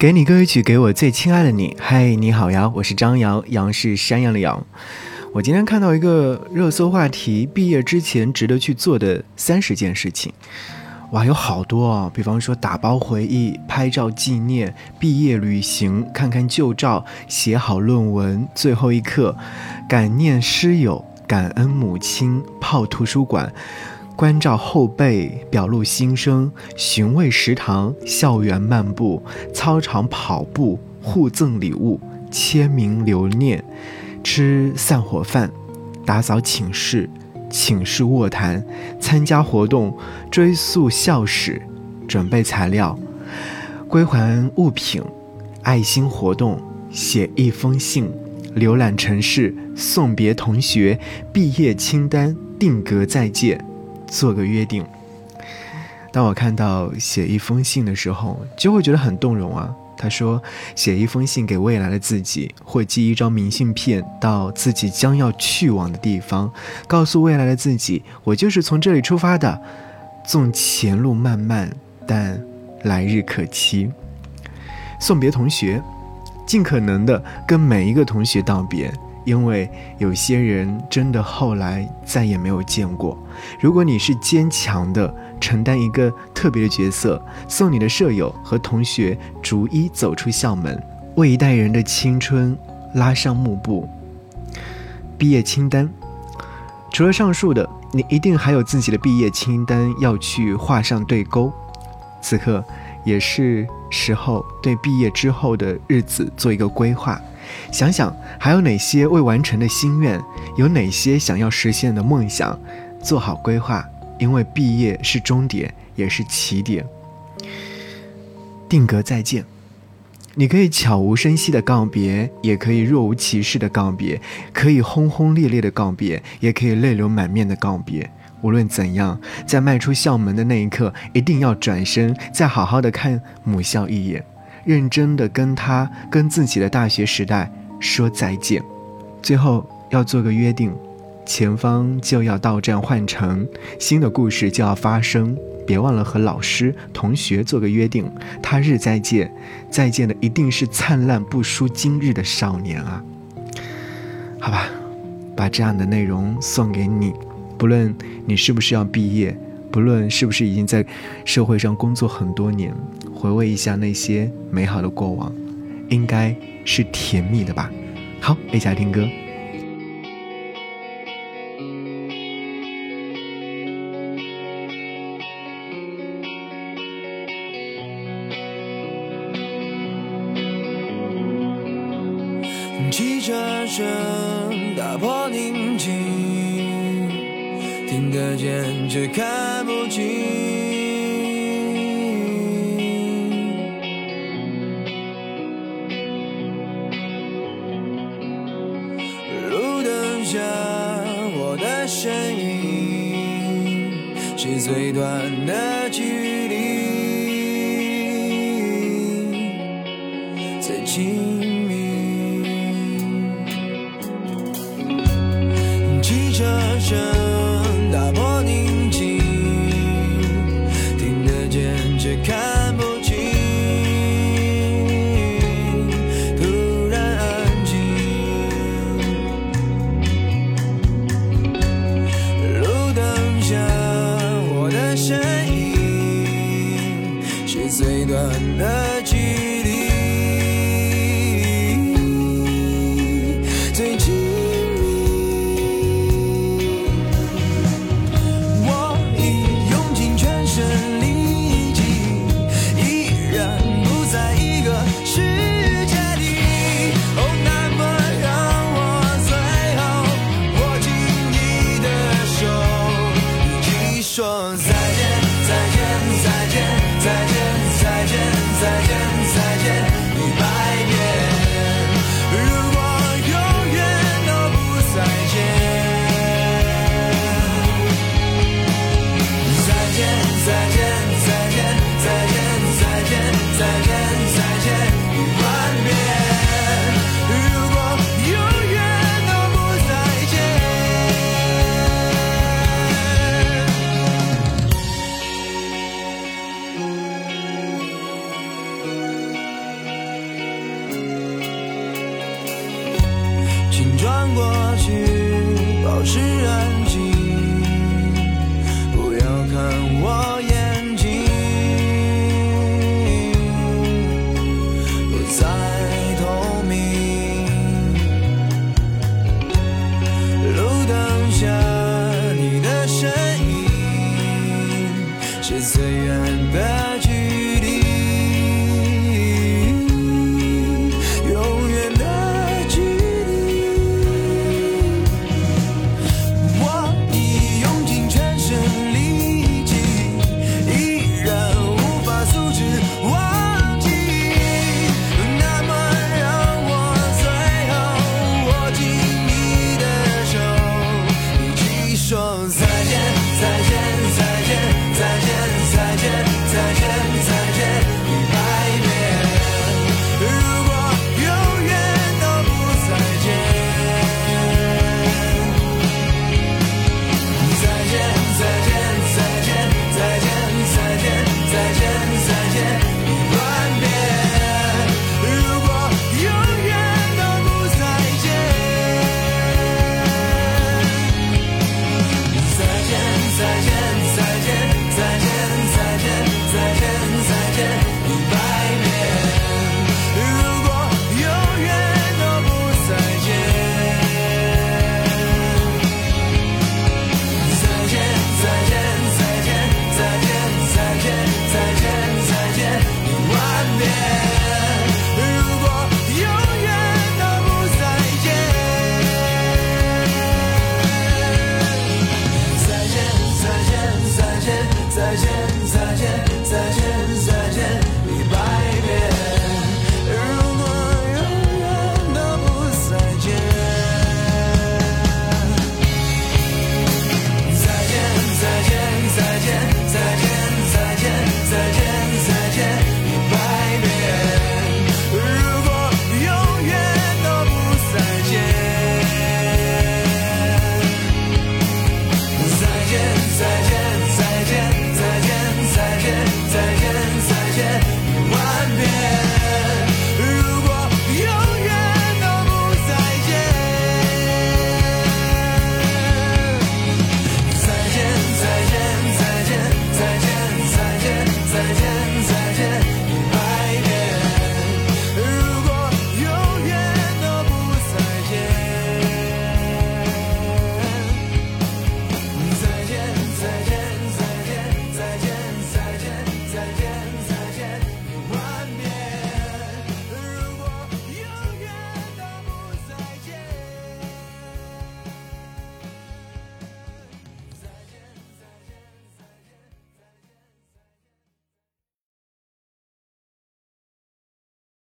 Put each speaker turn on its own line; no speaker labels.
给你歌曲，给我最亲爱的你。嗨，你好呀，我是张扬，杨是山羊的羊。我今天看到一个热搜话题：毕业之前值得去做的三十件事情。哇，有好多啊！比方说打包回忆、拍照纪念、毕业旅行、看看旧照、写好论文、最后一刻、感念师友、感恩母亲、泡图书馆。关照后辈，表露心声；寻味食堂，校园漫步，操场跑步，互赠礼物，签名留念，吃散伙饭，打扫寝室，寝室卧谈，参加活动，追溯校史，准备材料，归还物品，爱心活动，写一封信，浏览城市，送别同学，毕业清单，定格再见。做个约定。当我看到写一封信的时候，就会觉得很动容啊。他说，写一封信给未来的自己，或寄一张明信片到自己将要去往的地方，告诉未来的自己，我就是从这里出发的。纵前路漫漫，但来日可期。送别同学，尽可能的跟每一个同学道别。因为有些人真的后来再也没有见过。如果你是坚强的，承担一个特别的角色，送你的舍友和同学逐一走出校门，为一代人的青春拉上幕布。毕业清单，除了上述的，你一定还有自己的毕业清单要去画上对勾。此刻也是时候对毕业之后的日子做一个规划。想想还有哪些未完成的心愿，有哪些想要实现的梦想，做好规划，因为毕业是终点，也是起点。定格再见，你可以悄无声息的告别，也可以若无其事的告别，可以轰轰烈烈的告别，也可以泪流满面的告别。无论怎样，在迈出校门的那一刻，一定要转身，再好好的看母校一眼。认真的跟他、跟自己的大学时代说再见，最后要做个约定，前方就要到站换乘，新的故事就要发生，别忘了和老师、同学做个约定，他日再见，再见的一定是灿烂不输今日的少年啊！好吧，把这样的内容送给你，不论你是不是要毕业。不论是不是已经在社会上工作很多年，回味一下那些美好的过往，应该是甜蜜的吧。好，一起来听歌。
汽车声打破宁静。听得见，却看不清。路灯下，我的身影是最短的距离，最亲密。汽车过去，保持安静，不要看我眼睛，不再透明。路灯下你的身影，是最远的距离。